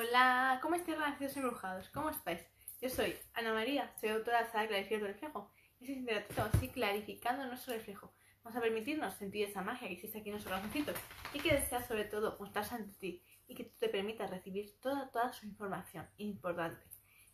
Hola, ¿cómo estáis renacidos y embrujados? ¿Cómo estáis? Yo soy Ana María, soy autora de la saga Clarificar tu reflejo. Y este es interactivo, así clarificando nuestro reflejo. Vamos a permitirnos sentir esa magia que existe aquí en nuestro corazoncito y que desea sobre todo mostrarse ante ti y que tú te permitas recibir toda, toda su información importante.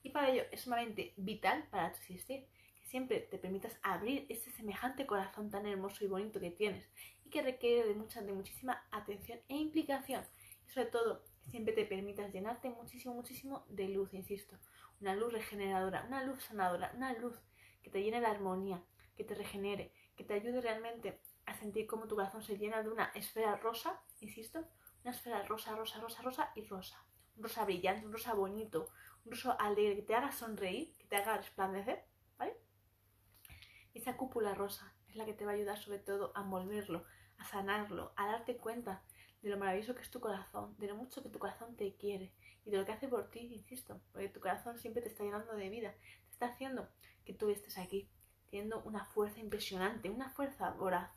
Y para ello es sumamente vital para tu existir que siempre te permitas abrir ese semejante corazón tan hermoso y bonito que tienes y que requiere de mucha, de muchísima atención e implicación. Y sobre todo siempre te permitas llenarte muchísimo, muchísimo de luz, insisto. Una luz regeneradora, una luz sanadora, una luz que te llene de armonía, que te regenere, que te ayude realmente a sentir cómo tu corazón se llena de una esfera rosa, insisto, una esfera rosa, rosa, rosa, rosa y rosa. Un rosa brillante, un rosa bonito, un rosa alegre, que te haga sonreír, que te haga resplandecer, ¿vale? Esa cúpula rosa es la que te va a ayudar sobre todo a envolverlo, a sanarlo, a darte cuenta de lo maravilloso que es tu corazón, de lo mucho que tu corazón te quiere y de lo que hace por ti, insisto, porque tu corazón siempre te está llenando de vida, te está haciendo que tú estés aquí, teniendo una fuerza impresionante, una fuerza voraz.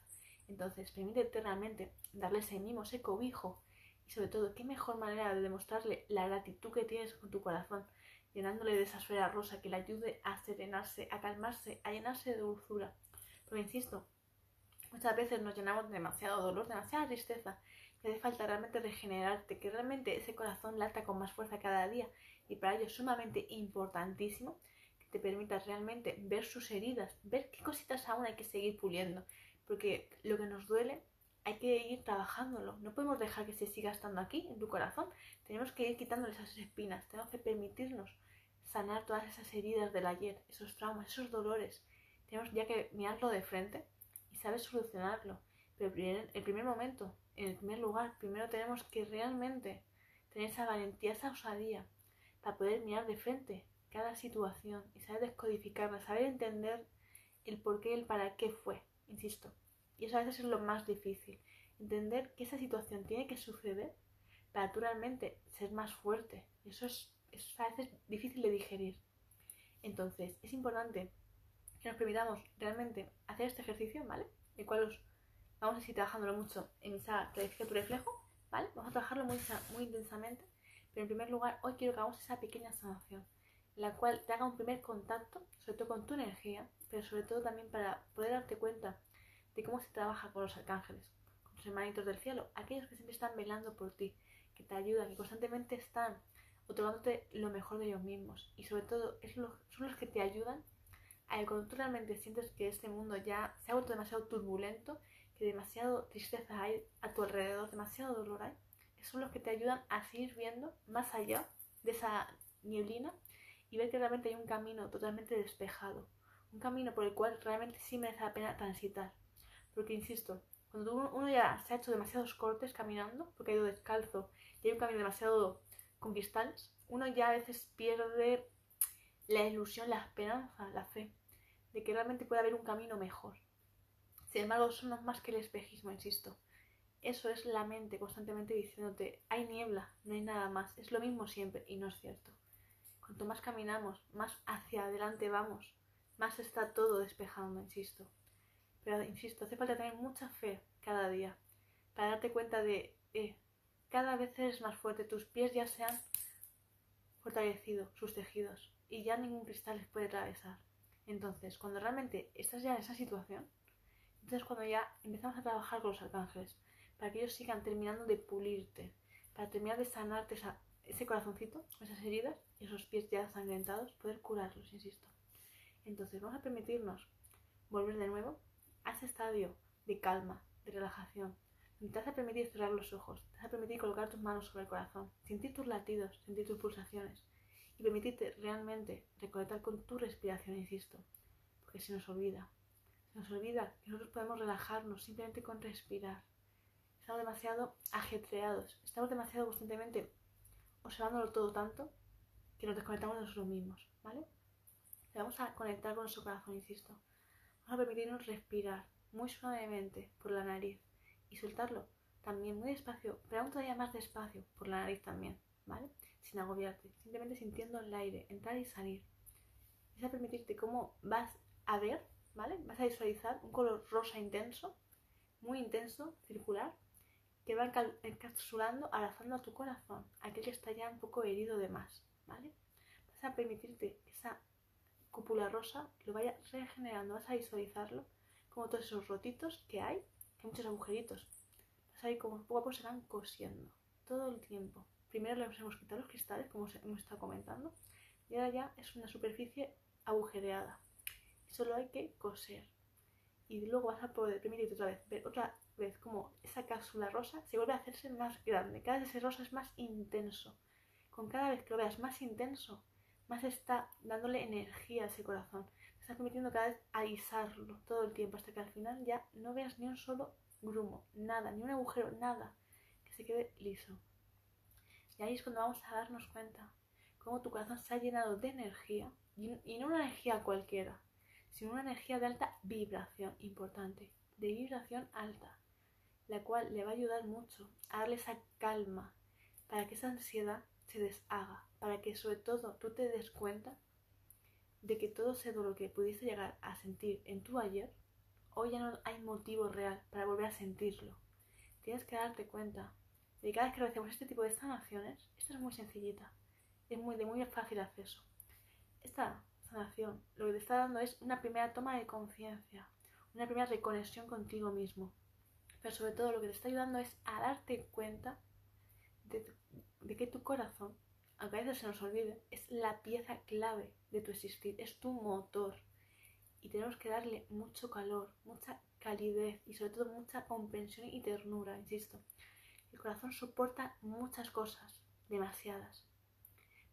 Entonces, permítete realmente darle ese mimo, ese cobijo y sobre todo, qué mejor manera de demostrarle la gratitud que tienes con tu corazón, llenándole de esa esfera rosa que le ayude a serenarse, a calmarse, a llenarse de dulzura. Porque, insisto, muchas veces nos llenamos de demasiado dolor, demasiada tristeza te hace falta realmente regenerarte, que realmente ese corazón lata con más fuerza cada día. Y para ello es sumamente importantísimo que te permitas realmente ver sus heridas, ver qué cositas aún hay que seguir puliendo, porque lo que nos duele hay que ir trabajándolo, no podemos dejar que se siga estando aquí en tu corazón, tenemos que ir quitándole esas espinas, tenemos que permitirnos sanar todas esas heridas del ayer, esos traumas, esos dolores, tenemos ya que mirarlo de frente y saber solucionarlo, pero el primer momento en primer lugar, primero tenemos que realmente tener esa valentía, esa osadía, para poder mirar de frente cada situación y saber descodificarla, saber entender el por qué y el para qué fue, insisto. Y eso a veces es lo más difícil, entender que esa situación tiene que suceder para tú ser más fuerte. Y eso es, a veces difícil de digerir. Entonces, es importante que nos permitamos realmente hacer este ejercicio, ¿vale? El cual os vamos a seguir trabajándolo mucho en esa clarifica tu reflejo, ¿vale? Vamos a trabajarlo muy, muy intensamente, pero en primer lugar hoy quiero que hagamos esa pequeña sanación, la cual te haga un primer contacto, sobre todo con tu energía, pero sobre todo también para poder darte cuenta de cómo se trabaja con los arcángeles, con tus hermanitos del cielo, aquellos que siempre están velando por ti, que te ayudan, que constantemente están otorgándote lo mejor de ellos mismos y sobre todo son los que te ayudan a que cuando tú realmente sientes que este mundo ya se ha vuelto demasiado turbulento que demasiado tristeza hay a tu alrededor, demasiado dolor hay, son los que te ayudan a seguir viendo más allá de esa nieblina y ver que realmente hay un camino totalmente despejado, un camino por el cual realmente sí merece la pena transitar. Porque, insisto, cuando uno ya se ha hecho demasiados cortes caminando, porque ha ido descalzo y hay un camino demasiado con cristales, uno ya a veces pierde la ilusión, la esperanza, la fe de que realmente puede haber un camino mejor. Sin embargo, eso no es más que el espejismo, insisto. Eso es la mente constantemente diciéndote, hay niebla, no hay nada más, es lo mismo siempre, y no es cierto. Cuanto más caminamos, más hacia adelante vamos, más está todo despejando, insisto. Pero, insisto, hace falta tener mucha fe cada día para darte cuenta de, eh, cada vez eres más fuerte, tus pies ya se han fortalecido, sus tejidos, y ya ningún cristal les puede atravesar. Entonces, cuando realmente estás ya en esa situación, entonces cuando ya empezamos a trabajar con los arcángeles, para que ellos sigan terminando de pulirte, para terminar de sanarte ese corazoncito, esas heridas y esos pies ya sangrentados, poder curarlos, insisto. Entonces vamos a permitirnos volver de nuevo a ese estadio de calma, de relajación, te vas a permitir cerrar los ojos, te vas a permitir colocar tus manos sobre el corazón, sentir tus latidos, sentir tus pulsaciones y permitirte realmente reconectar con tu respiración, insisto, porque se nos olvida, nos olvida que nosotros podemos relajarnos simplemente con respirar. Estamos demasiado ajetreados, estamos demasiado constantemente observándolo todo tanto que nos desconectamos de nosotros mismos, ¿vale? vamos a conectar con nuestro corazón, insisto. Vamos a permitirnos respirar muy suavemente por la nariz y soltarlo también muy despacio, pero aún todavía más despacio por la nariz también, ¿vale? Sin agobiarte, simplemente sintiendo el aire entrar y salir. Es a permitirte cómo vas a ver ¿vale? Vas a visualizar un color rosa intenso, muy intenso, circular, que va encapsulando, abrazando a tu corazón, aquel que está ya un poco herido de más, ¿vale? Vas a permitirte esa cúpula rosa lo vaya regenerando, vas a visualizarlo como todos esos rotitos que hay, que hay muchos agujeritos, vas a ver como poco a poco se van cosiendo todo el tiempo. Primero le hemos quitado los cristales, como hemos estado comentando, y ahora ya es una superficie agujereada. Solo hay que coser. Y luego vas a poder permitirte otra vez ver otra vez como esa cápsula rosa se vuelve a hacerse más grande. Cada vez ese rosa es más intenso. Con cada vez que lo veas más intenso, más está dándole energía a ese corazón. Te está permitiendo cada vez alisarlo todo el tiempo hasta que al final ya no veas ni un solo grumo, nada, ni un agujero, nada, que se quede liso. Y ahí es cuando vamos a darnos cuenta cómo tu corazón se ha llenado de energía, y no una energía cualquiera, sino una energía de alta vibración, importante, de vibración alta, la cual le va a ayudar mucho a darle esa calma para que esa ansiedad se deshaga, para que sobre todo tú te des cuenta de que todo ese dolor que pudiste llegar a sentir en tu ayer, hoy ya no hay motivo real para volver a sentirlo. Tienes que darte cuenta de que cada vez que realizamos este tipo de sanaciones, esto es muy sencillita, es muy de muy fácil acceso. Esta sanación lo que te está dando es una primera toma de conciencia, una primera reconexión contigo mismo. Pero sobre todo lo que te está ayudando es a darte cuenta de, que tu corazón, aunque a veces se nos olvide, es la pieza clave de tu existir, es tu motor. Y tenemos que darle mucho calor, mucha calidez y sobre todo mucha comprensión y ternura, insisto. El corazón soporta muchas cosas, demasiadas.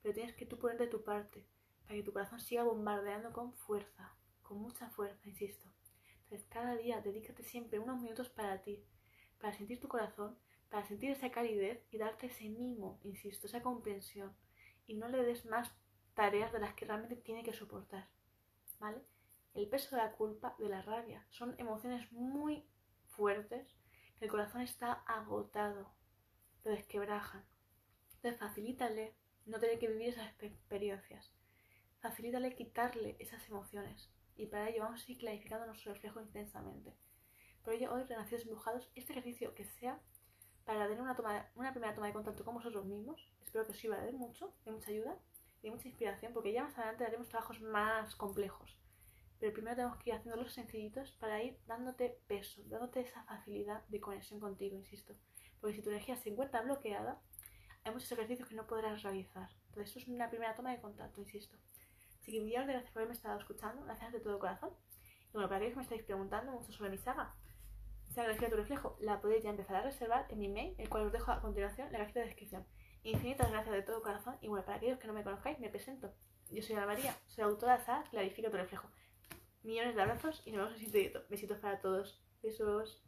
Pero tienes que tú ponerte tu parte, para que tu corazón siga bombardeando con fuerza, con mucha fuerza, insisto. Entonces, cada día dedícate siempre unos minutos para ti, para sentir tu corazón, para sentir esa calidez y darte ese mimo, insisto, esa comprensión. Y no le des más tareas de las que realmente tiene que soportar. ¿Vale? El peso de la culpa, de la rabia, son emociones muy fuertes que el corazón está agotado, lo desquebrajan. Entonces, facilítale no tener que vivir esas experiencias facilítale quitarle esas emociones. Y para ello vamos a ir clarificando nuestro reflejo intensamente. Por ello, hoy, renacidos embrujados, este ejercicio que sea para tener una, primera toma de contacto con vosotros mismos, espero que os sirva de mucho, de mucha ayuda y mucha inspiración, porque ya más adelante haremos trabajos más complejos. Pero primero tenemos que ir haciendo los sencillitos para ir dándote peso, dándote esa facilidad de conexión contigo, insisto. Porque si tu energía se encuentra bloqueada, hay muchos ejercicios que no podrás realizar. Entonces, eso es una primera toma de contacto, insisto. Así que millones de gracias por haberme estado escuchando, gracias de todo corazón. Y bueno, para aquellos que me estáis preguntando mucho sobre mi saga, saga Gracia tu reflejo, la podéis ya empezar a reservar en mi mail, el cual os dejo a continuación en la cajita de descripción. Infinitas gracias de todo corazón y bueno, para aquellos que no me conozcáis, me presento. Yo soy Ana María, soy autora de saga Clarifica tu reflejo. Millones de abrazos y nos vemos en el siguiente Besitos para todos. Besos.